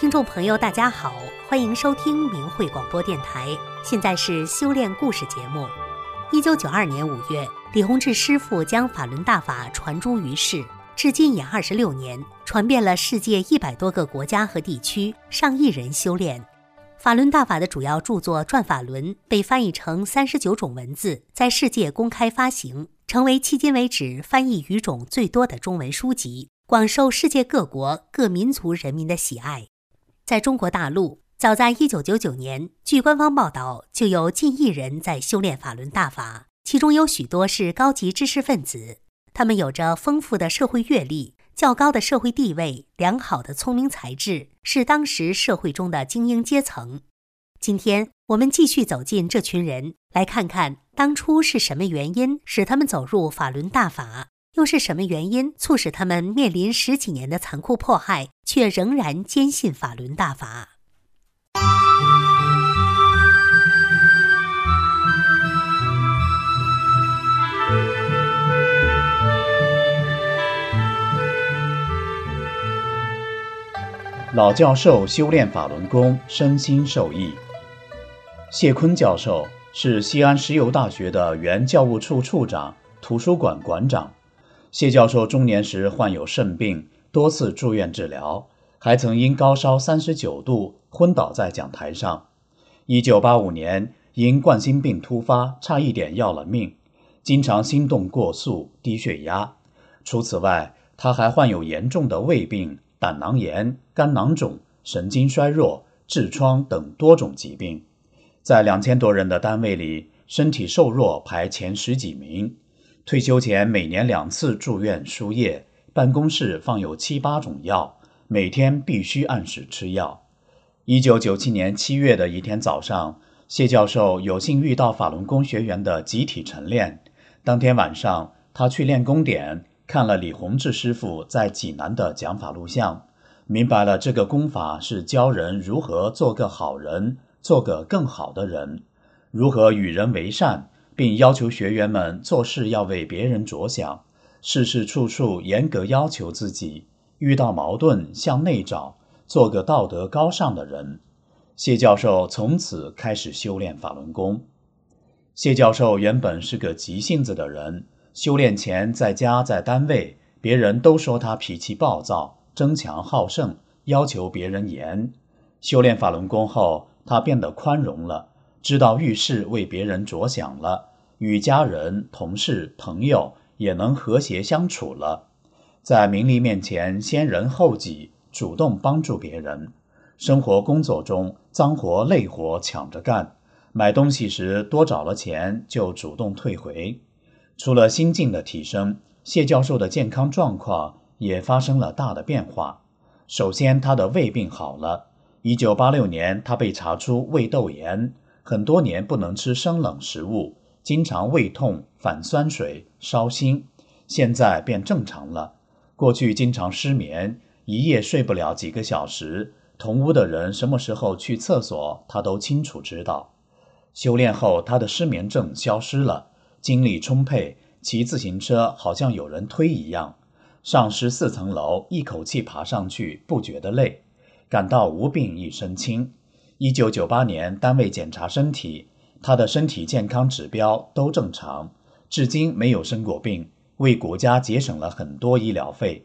听众朋友，大家好，欢迎收听明慧广播电台。现在是修炼故事节目。一九九二年五月，李洪志师傅将法轮大法传诸于世，至今已二十六年，传遍了世界一百多个国家和地区，上亿人修炼。法轮大法的主要著作《转法轮》被翻译成三十九种文字，在世界公开发行，成为迄今为止翻译语种最多的中文书籍，广受世界各国各民族人民的喜爱。在中国大陆，早在一九九九年，据官方报道，就有近亿人在修炼法轮大法，其中有许多是高级知识分子，他们有着丰富的社会阅历。较高的社会地位、良好的聪明才智，是当时社会中的精英阶层。今天我们继续走进这群人，来看看当初是什么原因使他们走入法轮大法，又是什么原因促使他们面临十几年的残酷迫害，却仍然坚信法轮大法。老教授修炼法轮功，身心受益。谢坤教授是西安石油大学的原教务处处长、图书馆馆长。谢教授中年时患有肾病，多次住院治疗，还曾因高烧三十九度昏倒在讲台上。一九八五年因冠心病突发，差一点要了命，经常心动过速、低血压。除此外，他还患有严重的胃病。胆囊炎、肝囊肿、神经衰弱、痔疮等多种疾病，在两千多人的单位里，身体瘦弱排前十几名。退休前每年两次住院输液，办公室放有七八种药，每天必须按时吃药。一九九七年七月的一天早上，谢教授有幸遇到法轮功学员的集体晨练。当天晚上，他去练功点。看了李洪志师傅在济南的讲法录像，明白了这个功法是教人如何做个好人，做个更好的人，如何与人为善，并要求学员们做事要为别人着想，事事处处严格要求自己，遇到矛盾向内找，做个道德高尚的人。谢教授从此开始修炼法轮功。谢教授原本是个急性子的人。修炼前，在家在单位，别人都说他脾气暴躁、争强好胜，要求别人严。修炼法轮功后，他变得宽容了，知道遇事为别人着想了，与家人、同事、朋友也能和谐相处了。在名利面前，先人后己，主动帮助别人。生活工作中，脏活累活抢着干，买东西时多找了钱，就主动退回。除了心境的提升，谢教授的健康状况也发生了大的变化。首先，他的胃病好了。一九八六年，他被查出胃窦炎，很多年不能吃生冷食物，经常胃痛、反酸水、烧心。现在变正常了。过去经常失眠，一夜睡不了几个小时，同屋的人什么时候去厕所，他都清楚知道。修炼后，他的失眠症消失了。精力充沛，骑自行车好像有人推一样，上十四层楼一口气爬上去不觉得累，感到无病一身轻。一九九八年单位检查身体，他的身体健康指标都正常，至今没有生过病，为国家节省了很多医疗费。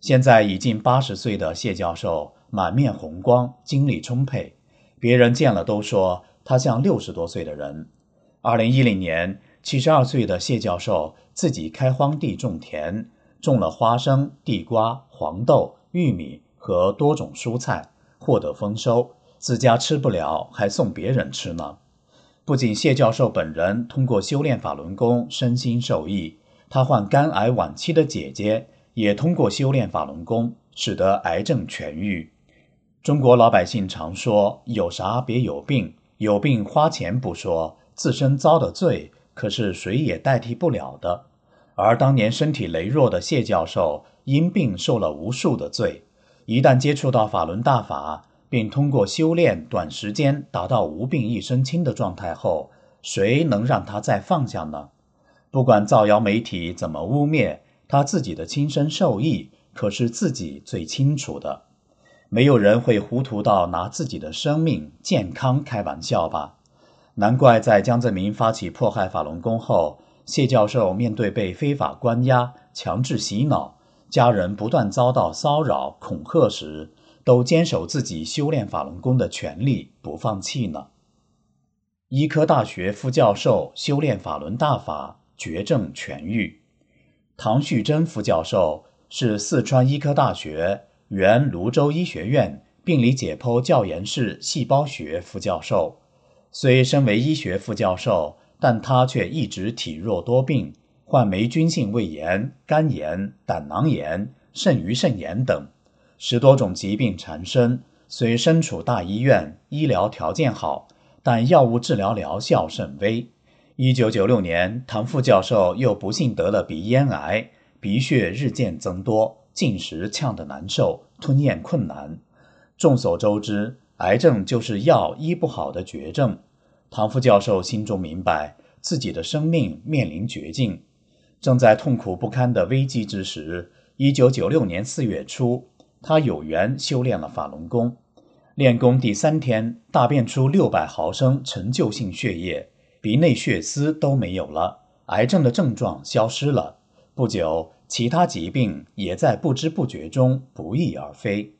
现在已近八十岁的谢教授满面红光，精力充沛，别人见了都说他像六十多岁的人。二零一零年。七十二岁的谢教授自己开荒地种田，种了花生、地瓜、黄豆、玉米和多种蔬菜，获得丰收。自家吃不了，还送别人吃呢。不仅谢教授本人通过修炼法轮功身心受益，他患肝癌晚期的姐姐也通过修炼法轮功，使得癌症痊愈。中国老百姓常说：“有啥别有病，有病花钱不说，自身遭的罪。”可是谁也代替不了的。而当年身体羸弱的谢教授，因病受了无数的罪。一旦接触到法轮大法，并通过修炼短时间达到无病一身轻的状态后，谁能让他再放下呢？不管造谣媒体怎么污蔑，他自己的亲身受益可是自己最清楚的。没有人会糊涂到拿自己的生命健康开玩笑吧？难怪在江泽民发起迫害法轮功后，谢教授面对被非法关押、强制洗脑，家人不断遭到骚扰恐吓时，都坚守自己修炼法轮功的权利，不放弃呢。医科大学副教授修炼法轮大法，绝症痊愈。唐旭珍副教授是四川医科大学原泸州医学院病理解剖教研室细胞学副教授。虽身为医学副教授，但他却一直体弱多病，患霉菌性胃炎、肝炎、胆囊炎、肾盂肾炎等十多种疾病缠身。虽身处大医院，医疗条件好。但药物治疗疗效甚微。一九九六年，唐副教授又不幸得了鼻咽癌，鼻血日渐增多，进食呛得难受，吞咽困难。众所周知，癌症就是药医不好的绝症。唐副教授心中明白，自己的生命面临绝境，正在痛苦不堪的危机之时，一九九六年四月初，他有缘修炼了法轮功。练功第三天，大便出六百毫升陈旧性血液，鼻内血丝都没有了，癌症的症状消失了。不久，其他疾病也在不知不觉中不翼而飞。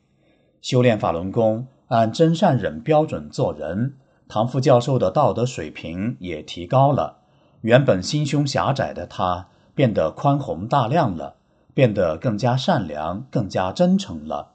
修炼法轮功，按真善忍标准做人，唐副教授的道德水平也提高了。原本心胸狭窄的他，变得宽宏大量了，变得更加善良，更加真诚了。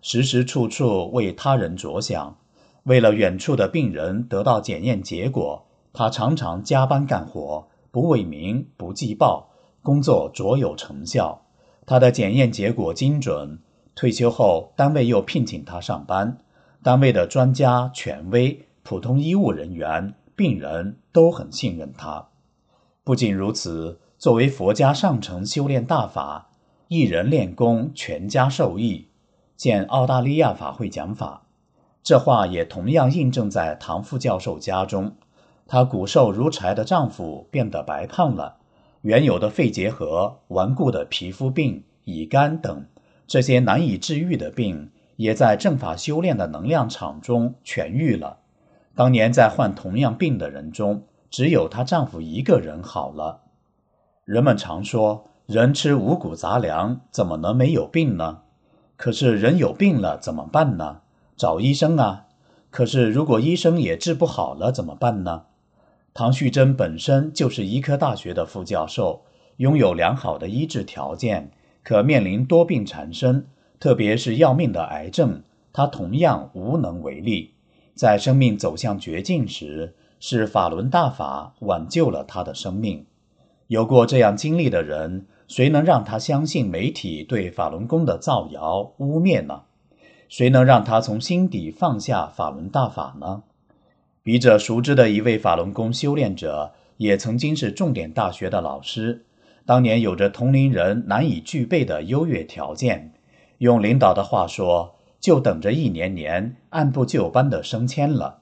时时处处为他人着想，为了远处的病人得到检验结果，他常常加班干活，不为名，不计报，工作卓有成效。他的检验结果精准，退休后单位又聘请他上班，单位的专家、权威、普通医务人员、病人都很信任他。不仅如此，作为佛家上乘修炼大法，一人练功，全家受益。见澳大利亚法会讲法，这话也同样印证在唐副教授家中。她骨瘦如柴的丈夫变得白胖了，原有的肺结核、顽固的皮肤病、乙肝等这些难以治愈的病，也在正法修炼的能量场中痊愈了。当年在患同样病的人中，只有她丈夫一个人好了。人们常说，人吃五谷杂粮，怎么能没有病呢？可是人有病了怎么办呢？找医生啊！可是如果医生也治不好了怎么办呢？唐旭珍本身就是医科大学的副教授，拥有良好的医治条件，可面临多病缠身，特别是要命的癌症，他同样无能为力。在生命走向绝境时，是法轮大法挽救了他的生命。有过这样经历的人。谁能让他相信媒体对法轮功的造谣污蔑呢？谁能让他从心底放下法轮大法呢？笔者熟知的一位法轮功修炼者，也曾经是重点大学的老师，当年有着同龄人难以具备的优越条件。用领导的话说，就等着一年年按部就班的升迁了。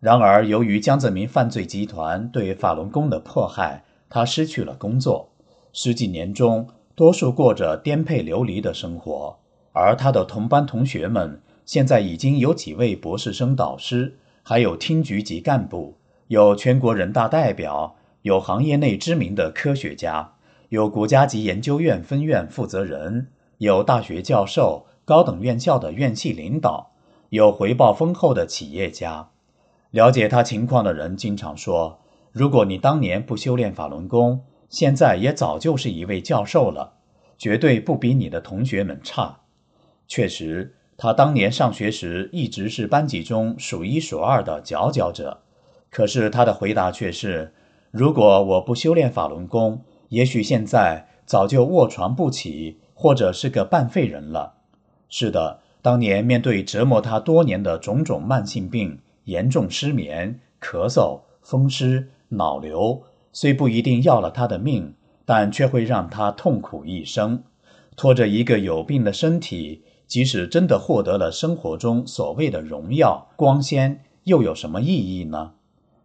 然而，由于江泽民犯罪集团对法轮功的迫害，他失去了工作。十几年中，多数过着颠沛流离的生活，而他的同班同学们现在已经有几位博士生导师，还有厅局级干部，有全国人大代表，有行业内知名的科学家，有国家级研究院分院负责人，有大学教授、高等院校的院系领导，有回报丰厚的企业家。了解他情况的人经常说：“如果你当年不修炼法轮功。”现在也早就是一位教授了，绝对不比你的同学们差。确实，他当年上学时一直是班级中数一数二的佼佼者。可是他的回答却是：如果我不修炼法轮功，也许现在早就卧床不起，或者是个半废人了。是的，当年面对折磨他多年的种种慢性病，严重失眠、咳嗽、风湿、脑瘤。虽不一定要了他的命，但却会让他痛苦一生。拖着一个有病的身体，即使真的获得了生活中所谓的荣耀光鲜，又有什么意义呢？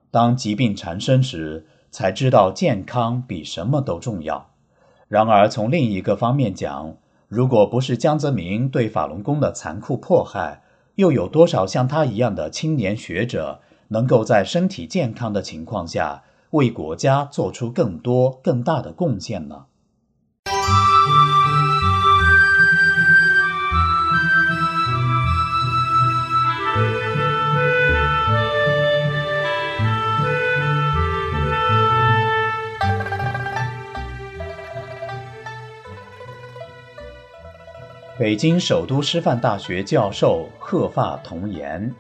当疾病缠身时，才知道健康比什么都重要。然而，从另一个方面讲，如果不是江泽民对法轮功的残酷迫害，又有多少像他一样的青年学者，能够在身体健康的情况下，为国家做出更多更大的贡献呢？北京首都师范大学教授鹤发童颜，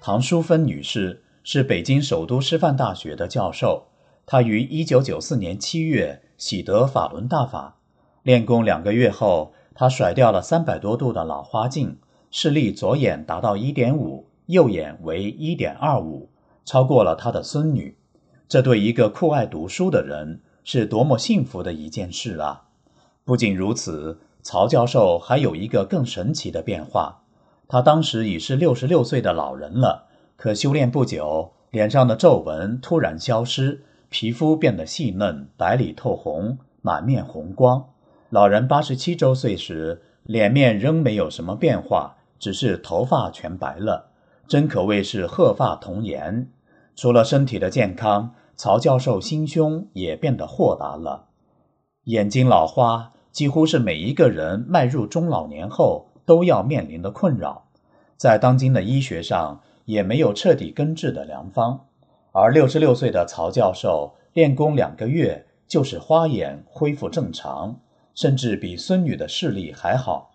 唐淑芬女士是北京首都师范大学的教授。他于1994年7月喜得法轮大法，练功两个月后，他甩掉了三百多度的老花镜，视力左眼达到1.5，右眼为1.25，超过了他的孙女。这对一个酷爱读书的人是多么幸福的一件事啊！不仅如此。曹教授还有一个更神奇的变化，他当时已是六十六岁的老人了，可修炼不久，脸上的皱纹突然消失，皮肤变得细嫩、白里透红，满面红光。老人八十七周岁时，脸面仍没有什么变化，只是头发全白了，真可谓是鹤发童颜。除了身体的健康，曹教授心胸也变得豁达了，眼睛老花。几乎是每一个人迈入中老年后都要面临的困扰，在当今的医学上也没有彻底根治的良方。而六十六岁的曹教授练功两个月，就使花眼恢复正常，甚至比孙女的视力还好，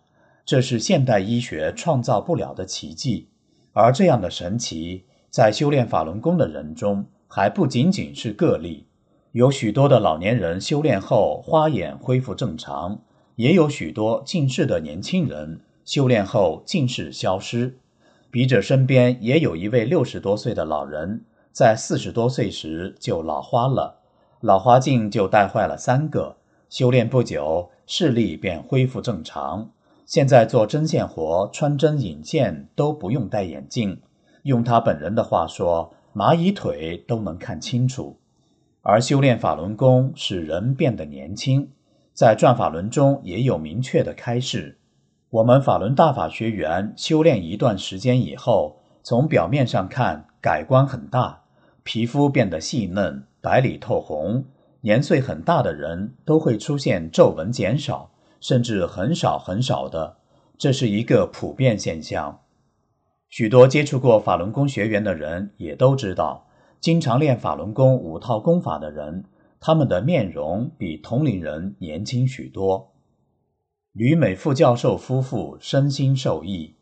这是现代医学创造不了的奇迹。而这样的神奇，在修炼法轮功的人中还不仅仅是个例。有许多的老年人修炼后花眼恢复正常，也有许多近视的年轻人修炼后近视消失。笔者身边也有一位六十多岁的老人，在四十多岁时就老花了，老花镜就戴坏了三个。修炼不久，视力便恢复正常。现在做针线活、穿针引线都不用戴眼镜，用他本人的话说，蚂蚁腿都能看清楚。而修炼法轮功使人变得年轻，在转法轮中也有明确的开示。我们法轮大法学员修炼一段时间以后，从表面上看改观很大，皮肤变得细嫩、白里透红。年岁很大的人都会出现皱纹减少，甚至很少很少的，这是一个普遍现象。许多接触过法轮功学员的人也都知道。经常练法轮功五套功法的人，他们的面容比同龄人年轻许多。吕美副教授夫妇身心受益。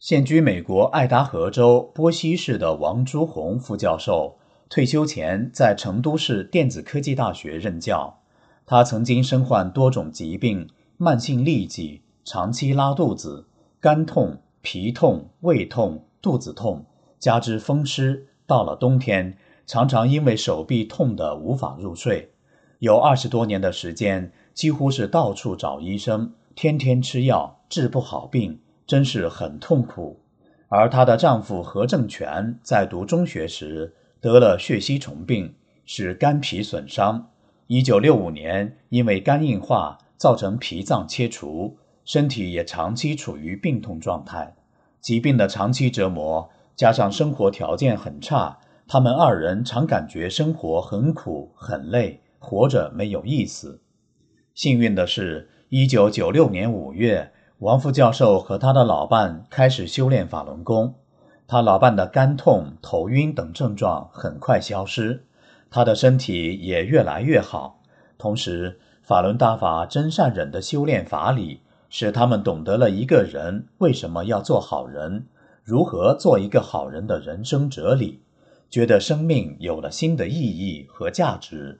现居美国爱达荷州波西市的王朱红副教授，退休前在成都市电子科技大学任教。他曾经身患多种疾病，慢性痢疾，长期拉肚子，肝痛、脾痛、胃痛、肚子痛，加之风湿。到了冬天，常常因为手臂痛得无法入睡，有二十多年的时间，几乎是到处找医生，天天吃药，治不好病，真是很痛苦。而她的丈夫何正全在读中学时得了血吸虫病，使肝脾损伤。一九六五年，因为肝硬化造成脾脏切除，身体也长期处于病痛状态。疾病的长期折磨。加上生活条件很差，他们二人常感觉生活很苦很累，活着没有意思。幸运的是，一九九六年五月，王副教授和他的老伴开始修炼法轮功。他老伴的肝痛、头晕等症状很快消失，他的身体也越来越好。同时，法轮大法真善忍的修炼法理，使他们懂得了一个人为什么要做好人。如何做一个好人的人生哲理，觉得生命有了新的意义和价值。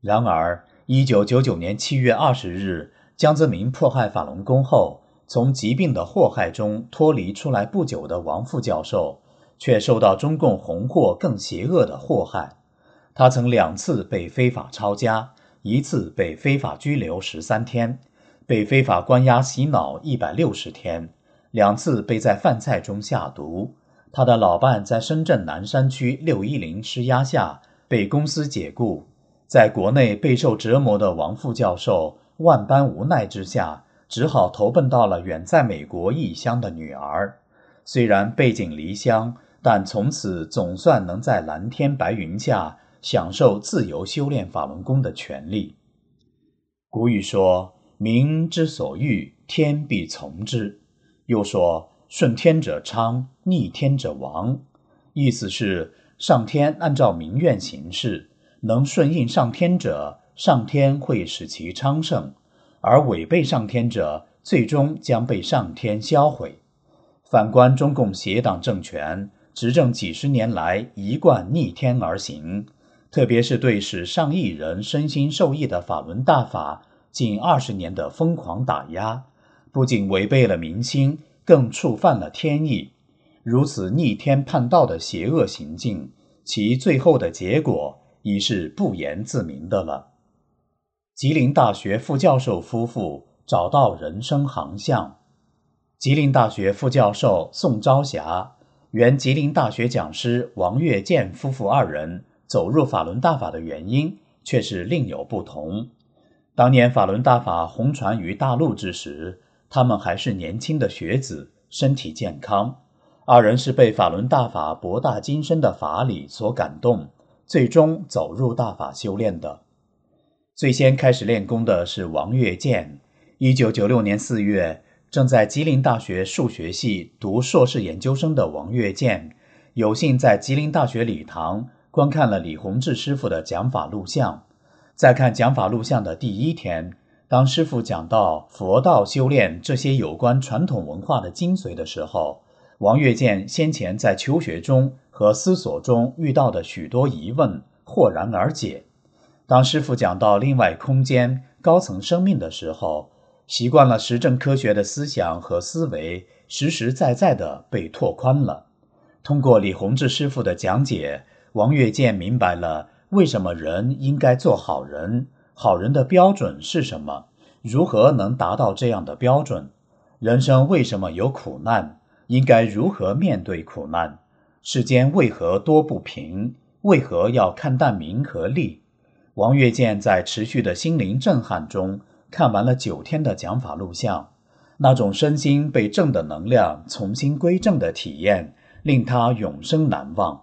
然而，一九九九年七月二十日，江泽民迫害法轮功后，从疾病的祸害中脱离出来不久的王副教授，却受到中共红祸更邪恶的祸害。他曾两次被非法抄家，一次被非法拘留十三天，被非法关押洗脑一百六十天。两次被在饭菜中下毒，他的老伴在深圳南山区六一零施压下被公司解雇，在国内备受折磨的王副教授万般无奈之下，只好投奔到了远在美国异乡的女儿。虽然背井离乡，但从此总算能在蓝天白云下享受自由修炼法轮功的权利。古语说：“民之所欲，天必从之。”又说：“顺天者昌，逆天者亡。”意思是上天按照民愿行事，能顺应上天者，上天会使其昌盛；而违背上天者，最终将被上天销毁。反观中共邪党政权，执政几十年来一贯逆天而行，特别是对使上亿人身心受益的法轮大法近二十年的疯狂打压，不仅违背了民心，更触犯了天意。如此逆天叛道的邪恶行径，其最后的结果已是不言自明的了。吉林大学副教授夫妇找到人生航向。吉林大学副教授宋朝霞、原吉林大学讲师王月建夫妇二人走入法轮大法的原因却是另有不同。当年法轮大法红传于大陆之时，他们还是年轻的学子，身体健康。二人是被法轮大法博大精深的法理所感动，最终走入大法修炼的。最先开始练功的是王月建。一九九六年四月。正在吉林大学数学系读硕士研究生的王月建，有幸在吉林大学礼堂观看了李洪志师傅的讲法录像。在看讲法录像的第一天，当师傅讲到佛道修炼这些有关传统文化的精髓的时候，王月建先前在求学中和思索中遇到的许多疑问豁然而解。当师傅讲到另外空间、高层生命的时候，习惯了实证科学的思想和思维，实实在在的被拓宽了。通过李洪志师傅的讲解，王跃建明白了为什么人应该做好人，好人的标准是什么，如何能达到这样的标准，人生为什么有苦难，应该如何面对苦难，世间为何多不平，为何要看淡名和利。王月建在持续的心灵震撼中。看完了九天的讲法录像，那种身心被正的能量重新归正的体验，令他永生难忘。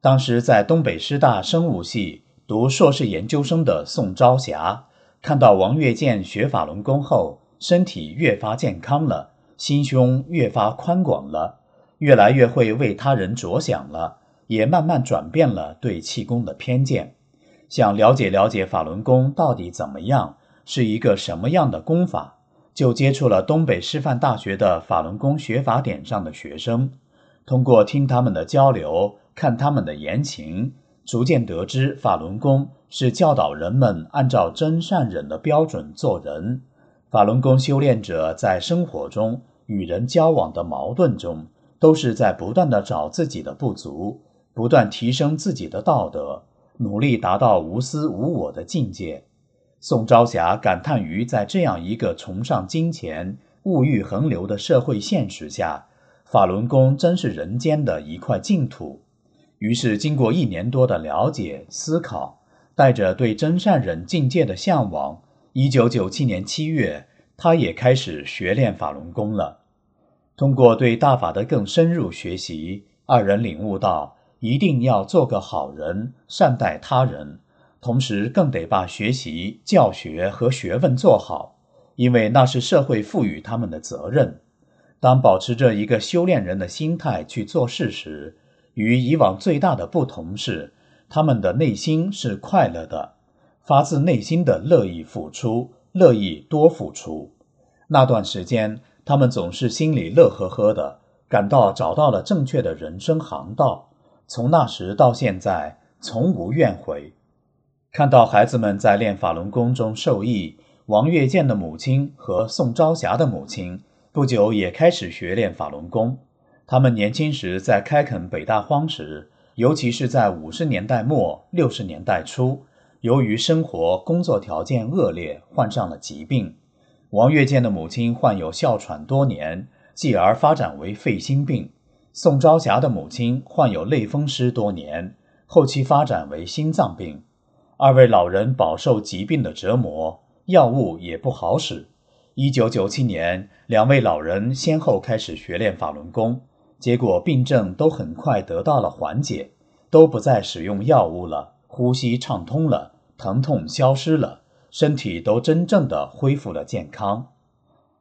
当时在东北师大生物系读硕士研究生的宋朝霞，看到王月建学法轮功后，身体越发健康了，心胸越发宽广了，越来越会为他人着想了，也慢慢转变了对气功的偏见，想了解了解法轮功到底怎么样。是一个什么样的功法？就接触了东北师范大学的法轮功学法点上的学生，通过听他们的交流，看他们的言情，逐渐得知法轮功是教导人们按照真善忍的标准做人。法轮功修炼者在生活中与人交往的矛盾中，都是在不断的找自己的不足，不断提升自己的道德，努力达到无私无我的境界。宋朝霞感叹于在这样一个崇尚金钱、物欲横流的社会现实下，法轮功真是人间的一块净土。于是，经过一年多的了解、思考，带着对真善忍境界的向往，一九九七年七月，他也开始学练法轮功了。通过对大法的更深入学习，二人领悟到，一定要做个好人，善待他人。同时，更得把学习、教学和学问做好，因为那是社会赋予他们的责任。当保持着一个修炼人的心态去做事时，与以往最大的不同是，他们的内心是快乐的，发自内心的乐意付出，乐意多付出。那段时间，他们总是心里乐呵呵的，感到找到了正确的人生航道。从那时到现在，从无怨悔。看到孩子们在练法轮功中受益，王月建的母亲和宋朝霞的母亲不久也开始学练法轮功。他们年轻时在开垦北大荒时，尤其是在五十年代末六十年代初，由于生活工作条件恶劣，患上了疾病。王月建的母亲患有哮喘多年，继而发展为肺心病；宋朝霞的母亲患有类风湿多年，后期发展为心脏病。二位老人饱受疾病的折磨，药物也不好使。一九九七年，两位老人先后开始学练法轮功，结果病症都很快得到了缓解，都不再使用药物了，呼吸畅通了，疼痛消失了，身体都真正的恢复了健康。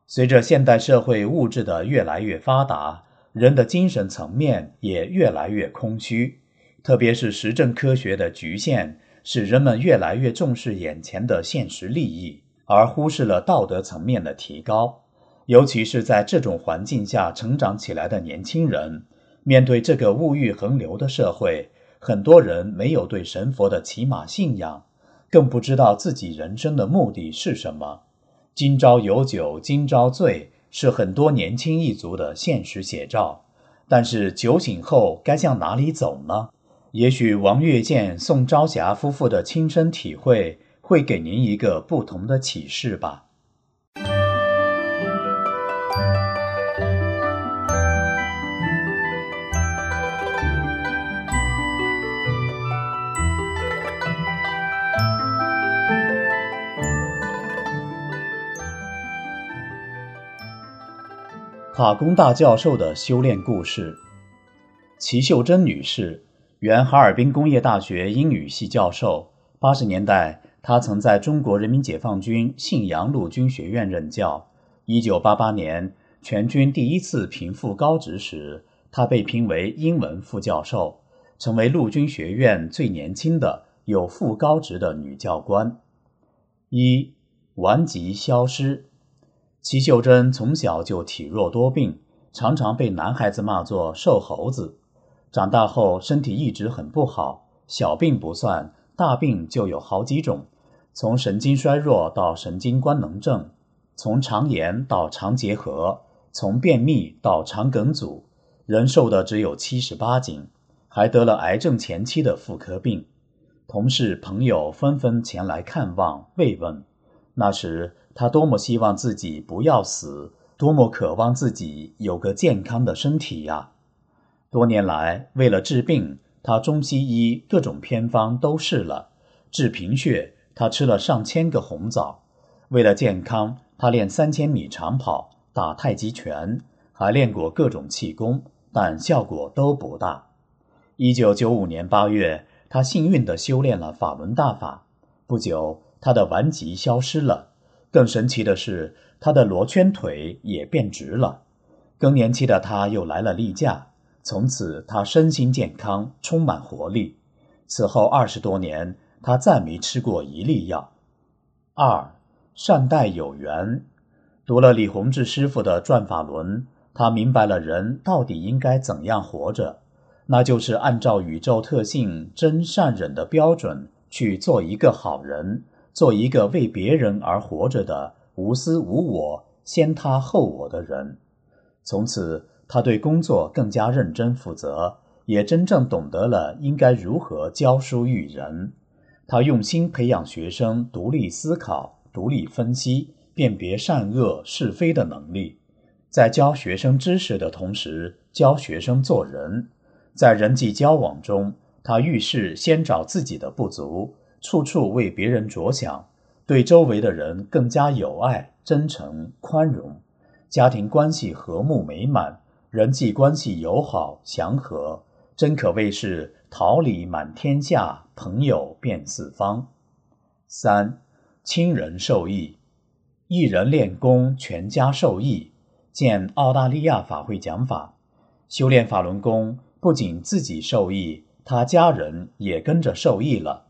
随着现代社会物质的越来越发达，人的精神层面也越来越空虚，特别是实证科学的局限，使人们越来越重视眼前的现实利益，而忽视了道德层面的提高。尤其是在这种环境下成长起来的年轻人，面对这个物欲横流的社会，很多人没有对神佛的起码信仰，更不知道自己人生的目的是什么。今朝有酒今朝醉是很多年轻一族的现实写照，但是酒醒后该向哪里走呢？也许王月建、宋朝霞夫妇的亲身体会会给您一个不同的启示吧。法工大教授的修炼故事。齐秀珍女士，原哈尔滨工业大学英语系教授。八十年代，她曾在中国人民解放军信阳陆军学院任教。一九八八年，全军第一次评副高职时，她被评为英文副教授，成为陆军学院最年轻的有副高职的女教官。一，顽疾消失。齐秀珍从小就体弱多病，常常被男孩子骂作“瘦猴子”。长大后身体一直很不好，小病不算，大病就有好几种，从神经衰弱到神经官能症，从肠炎到肠结核，从便秘到肠梗阻，人瘦的只有七十八斤，还得了癌症前期的妇科病。同事朋友纷纷前来看望慰问，那时。他多么希望自己不要死，多么渴望自己有个健康的身体呀！多年来，为了治病，他中西医各种偏方都试了；治贫血，他吃了上千个红枣；为了健康，他练三千米长跑、打太极拳，还练过各种气功，但效果都不大。一九九五年八月，他幸运地修炼了法轮大法，不久，他的顽疾消失了。更神奇的是，他的罗圈腿也变直了。更年期的他又来了例假，从此他身心健康，充满活力。此后二十多年，他再没吃过一粒药。二善待有缘，读了李洪志师傅的《转法轮》，他明白了人到底应该怎样活着，那就是按照宇宙特性真善忍的标准去做一个好人。做一个为别人而活着的无私无我、先他后我的人。从此，他对工作更加认真负责，也真正懂得了应该如何教书育人。他用心培养学生独立思考、独立分析、辨别善恶是非的能力，在教学生知识的同时，教学生做人。在人际交往中，他遇事先找自己的不足。处处为别人着想，对周围的人更加友爱、真诚、宽容，家庭关系和睦美满，人际关系友好祥和，真可谓是桃李满天下，朋友遍四方。三，亲人受益，一人练功，全家受益。见澳大利亚法会讲法，修炼法轮功不仅自己受益，他家人也跟着受益了。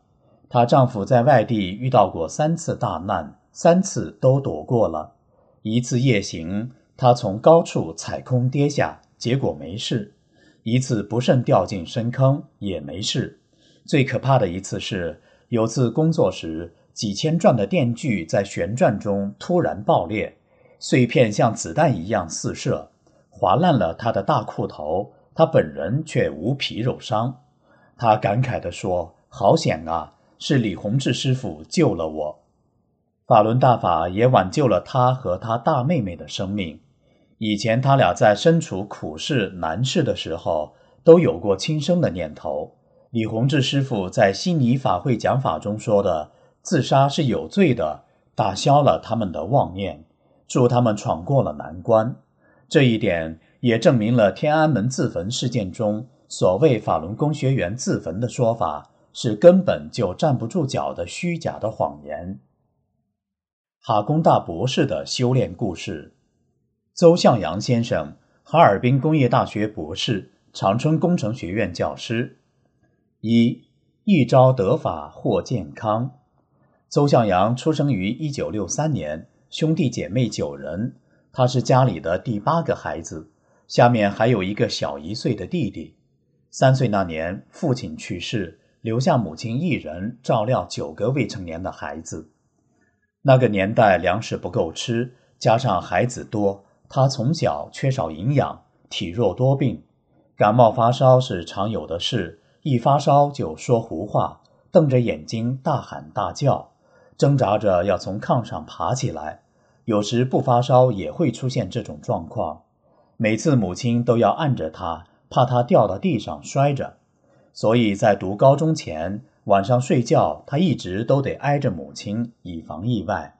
她丈夫在外地遇到过三次大难，三次都躲过了。一次夜行，她从高处踩空跌下，结果没事；一次不慎掉进深坑，也没事。最可怕的一次是，有次工作时，几千转的电锯在旋转中突然爆裂，碎片像子弹一样四射，划烂了她的大裤头。她本人却无皮肉伤。她感慨地说：“好险啊！”是李洪志师傅救了我，法轮大法也挽救了他和他大妹妹的生命。以前他俩在身处苦事难事的时候，都有过轻生的念头。李洪志师傅在悉尼法会讲法中说的“自杀是有罪的”，打消了他们的妄念。助他们闯过了难关。这一点也证明了天安门自焚事件中所谓法轮功学员自焚的说法是根本就站不住脚的虚假的谎言。哈工大博士的修炼故事：邹向阳先生，哈尔滨工业大学博士，长春工程学院教师。一一朝得法获健康。邹向阳出生于一九六三年，兄弟姐妹九人，他是家里的第八个孩子，下面还有一个小一岁的弟弟。三岁那年，父亲去世，留下母亲一人照料九个未成年的孩子。那个年代粮食不够吃，加上孩子多，他从小缺少营养，体弱多病，感冒发烧是常有的事。一发烧就说胡话，瞪着眼睛大喊大叫，挣扎着要从炕上爬起来。有时不发烧也会出现这种状况，每次母亲都要按着他，怕他掉到地上摔着。所以在读高中前，晚上睡觉他一直都得挨着母亲，以防意外。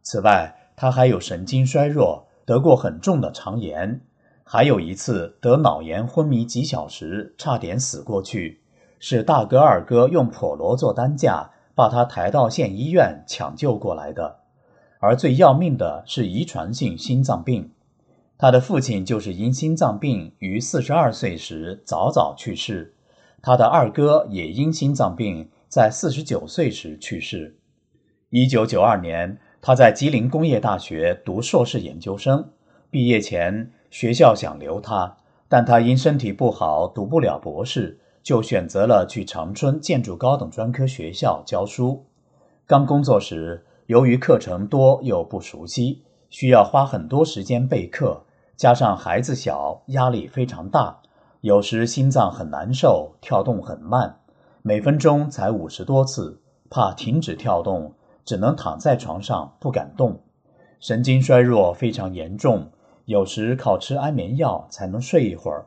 此外，他还有神经衰弱，得过很重的肠炎。还有一次得脑炎昏迷几小时，差点死过去，是大哥二哥用破锣做担架把他抬到县医院抢救过来的。而最要命的是遗传性心脏病，他的父亲就是因心脏病于四十二岁时早早去世，他的二哥也因心脏病在四十九岁时去世。一九九二年，他在吉林工业大学读硕士研究生，毕业前。学校想留他，但他因身体不好，读不了博士，就选择了去长春建筑高等专科学校教书。刚工作时，由于课程多又不熟悉，需要花很多时间备课，加上孩子小，压力非常大，有时心脏很难受，跳动很慢，每分钟才五十多次，怕停止跳动，只能躺在床上不敢动，神经衰弱非常严重。有时靠吃安眠药才能睡一会儿，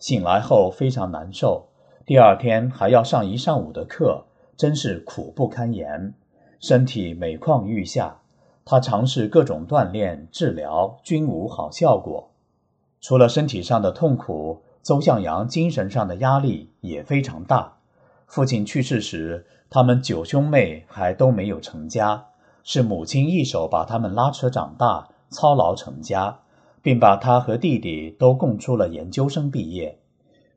醒来后非常难受，第二天还要上一上午的课，真是苦不堪言，身体每况愈下。他尝试各种锻炼治疗，均无好效果。除了身体上的痛苦，邹向阳精神上的压力也非常大。父亲去世时，他们九兄妹还都没有成家，是母亲一手把他们拉扯长大，操劳成家。并把他和弟弟都供出了研究生毕业，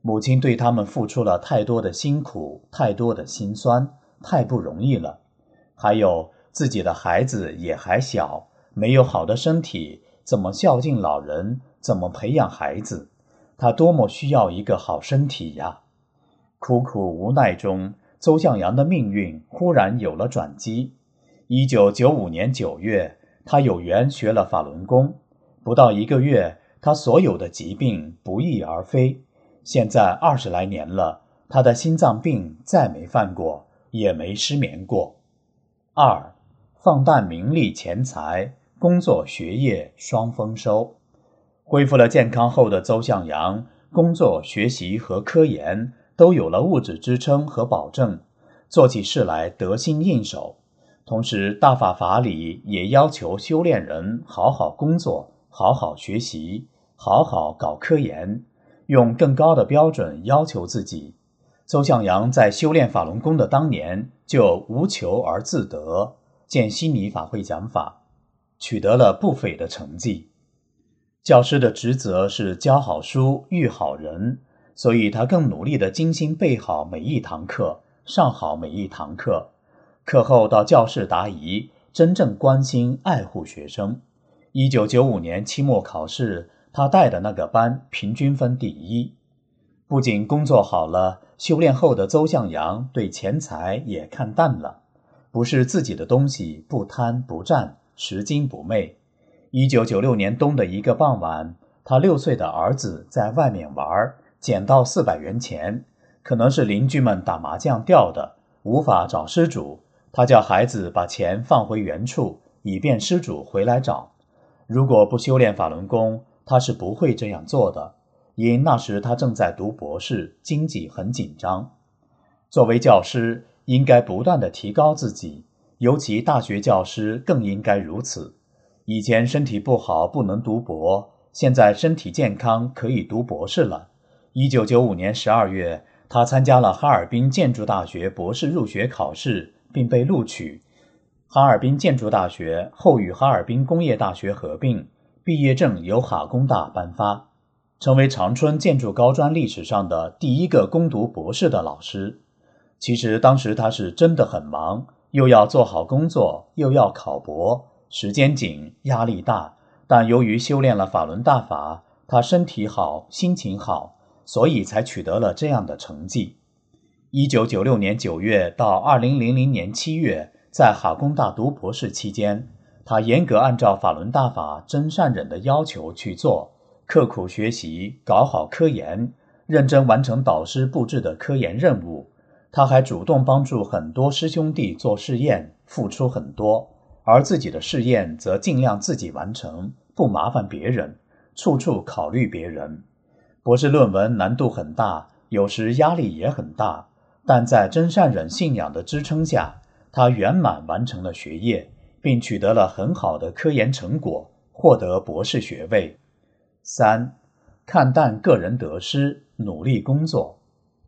母亲对他们付出了太多的辛苦，太多的辛酸，太不容易了。还有自己的孩子也还小，没有好的身体，怎么孝敬老人？怎么培养孩子？他多么需要一个好身体呀！苦苦无奈中，邹向阳的命运忽然有了转机。一九九五年九月，他有缘学了法轮功。不到一个月，他所有的疾病不翼而飞。现在二十来年了，他的心脏病再没犯过，也没失眠过。二，放淡名利钱财，工作学业双丰收。恢复了健康后的邹向阳，工作、学习和科研都有了物质支撑和保证，做起事来得心应手。同时，大法法理也要求修炼人好好工作。好好学习，好好搞科研，用更高的标准要求自己。邹向阳在修炼法轮功的当年就无求而自得，见悉尼法会讲法，取得了不菲的成绩。教师的职责是教好书、育好人，所以他更努力地精心备好每一堂课，上好每一堂课。课后到教室答疑，真正关心爱护学生。一九九五年期末考试，他带的那个班平均分第一。不仅工作好了，修炼后的邹向阳对钱财也看淡了，不是自己的东西不贪不占，拾金不昧。一九九六年冬的一个傍晚，他六岁的儿子在外面玩，捡到四百元钱，可能是邻居们打麻将掉的，无法找失主。他叫孩子把钱放回原处，以便失主回来找。如果不修炼法轮功，他是不会这样做的。因那时他正在读博士，经济很紧张。作为教师，应该不断的提高自己，尤其大学教师更应该如此。以前身体不好不能读博，现在身体健康可以读博士了。一九九五年十二月，他参加了哈尔滨建筑大学博士入学考试，并被录取。哈尔滨建筑大学后与哈尔滨工业大学合并，毕业证由哈工大颁发，成为长春建筑高专历史上的第一个攻读博士的老师。其实当时他是真的很忙，又要做好工作，又要考博。时间紧，压力大，但由于修炼了法轮大法，他身体好，心情好，所以才取得了这样的成绩。一九九六年九月到二零零零年七月，在哈工大读博士期间，他严格按照法轮大法真善忍的要求去做，刻苦学习，搞好科研，认真完成导师布置的科研任务。他还主动帮助很多师兄弟做试验，付出很多。而自己的试验则尽量自己完成，不麻烦别人，处处考虑别人。博士论文难度很大，有时压力也很大，但在真善忍信仰的支撑下，他圆满完成了学业，并取得了很好的科研成果，获得博士学位。三，看淡个人得失，努力工作。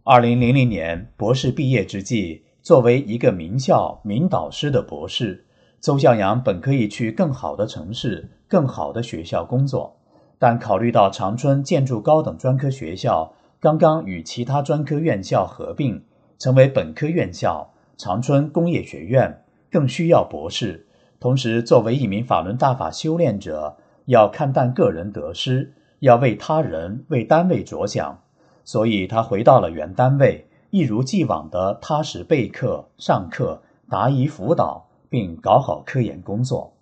二零零零年博士毕业之际，作为一个名校名导师的博士。邹向阳本可以去更好的城市、更好的学校工作，但考虑到长春建筑高等专科学校刚刚与其他专科院校合并，成为本科院校——长春工业学院，更需要博士。同时，作为一名法轮大法修炼者，要看淡个人得失，要为他人、为单位着想，所以他回到了原单位，一如既往的踏实备课、上课、答疑辅导。并搞好科研工作，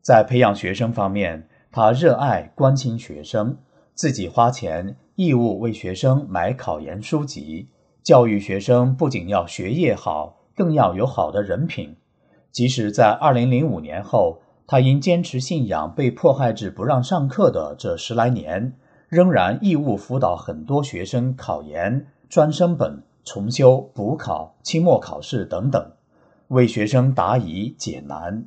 在培养学生方面，他热爱关心学生，自己花钱义务为学生买考研书籍，教育学生不仅要学业好，更要有好的人品。即使在二零零五年后，他因坚持信仰被迫害至不让上课的这十来年，仍然义务辅导很多学生考研、专升本、重修、补考、期末考试等等。为学生答疑解难，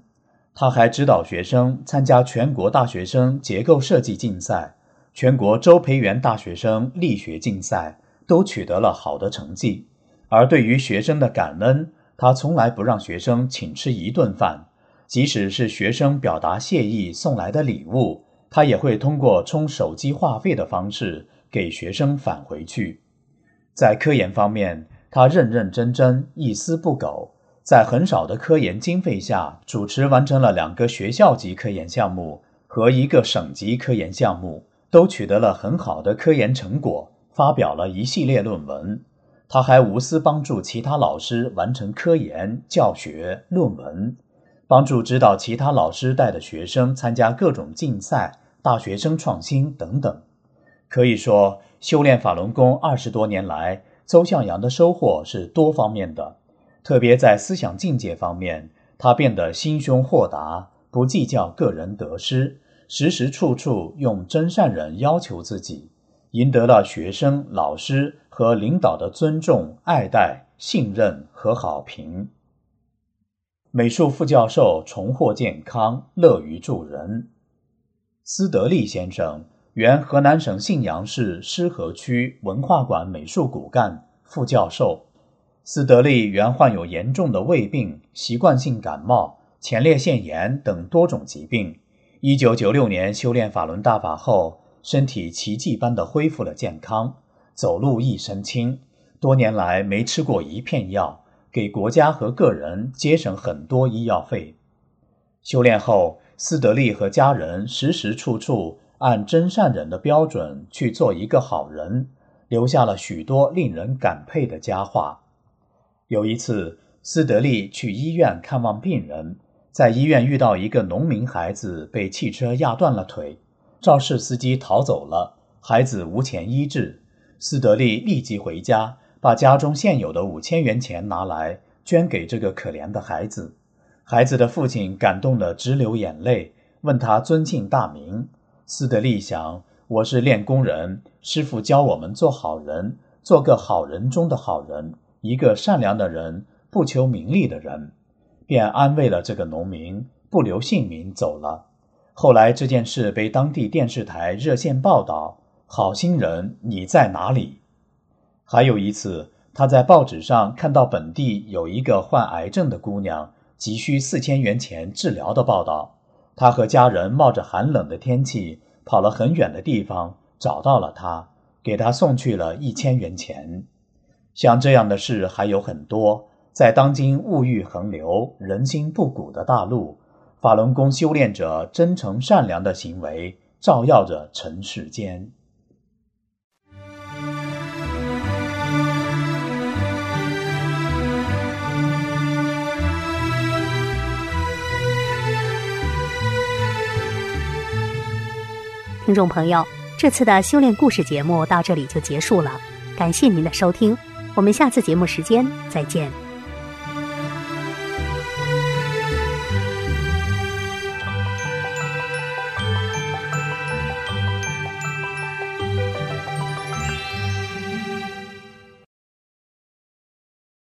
他还指导学生参加全国大学生结构设计竞赛、全国周培源大学生力学竞赛，都取得了好的成绩。而对于学生的感恩，他从来不让学生请吃一顿饭，即使是学生表达谢意送来的礼物，他也会通过充手机话费的方式给学生返回去。在科研方面，他认认真真，一丝不苟。在很少的科研经费下，主持完成了两个学校级科研项目和一个省级科研项目，都取得了很好的科研成果，发表了一系列论文。他还无私帮助其他老师完成科研、教学、论文，帮助指导其他老师带的学生参加各种竞赛、大学生创新等等。可以说，修炼法轮功二十多年来，邹向阳的收获是多方面的。特别在思想境界方面，他变得心胸豁达，不计较个人得失，时时处处用真善人要求自己，赢得了学生、老师和领导的尊重、爱戴、信任和好评。美术副教授重获健康，乐于助人。斯德利先生，原河南省信阳市施河区文化馆美术骨干副教授。斯德利原患有严重的胃病、习惯性感冒、前列腺炎等多种疾病。一九九六年修炼法轮大法后，身体奇迹般的恢复了健康，走路一身轻。多年来没吃过一片药，给国家和个人节省很多医药费。修炼后，斯德利和家人时时处处按真善忍的标准去做一个好人，留下了许多令人感佩的佳话。有一次，斯德利去医院看望病人，在医院遇到一个农民孩子被汽车压断了腿，肇事司机逃走了，孩子无钱医治。斯德利立即回家，把家中现有的五千元钱拿来捐给这个可怜的孩子。孩子的父亲感动得直流眼泪，问他尊姓大名。斯德利想：我是练功人，师傅教我们做好人，做个好人中的好人。一个善良的人，不求名利的人，便安慰了这个农民，不留姓名走了。后来这件事被当地电视台热线报道：“好心人，你在哪里？”还有一次，他在报纸上看到本地有一个患癌症的姑娘急需四千元钱治疗的报道，他和家人冒着寒冷的天气跑了很远的地方找到了她，给她送去了一千元钱。像这样的事还有很多，在当今物欲横流、人心不古的大陆。法轮功修炼者真诚善良的行为，照耀着尘世间。听众朋友，这次的修炼故事节目到这里就结束了，感谢您的收听，我们下次节目时间再见。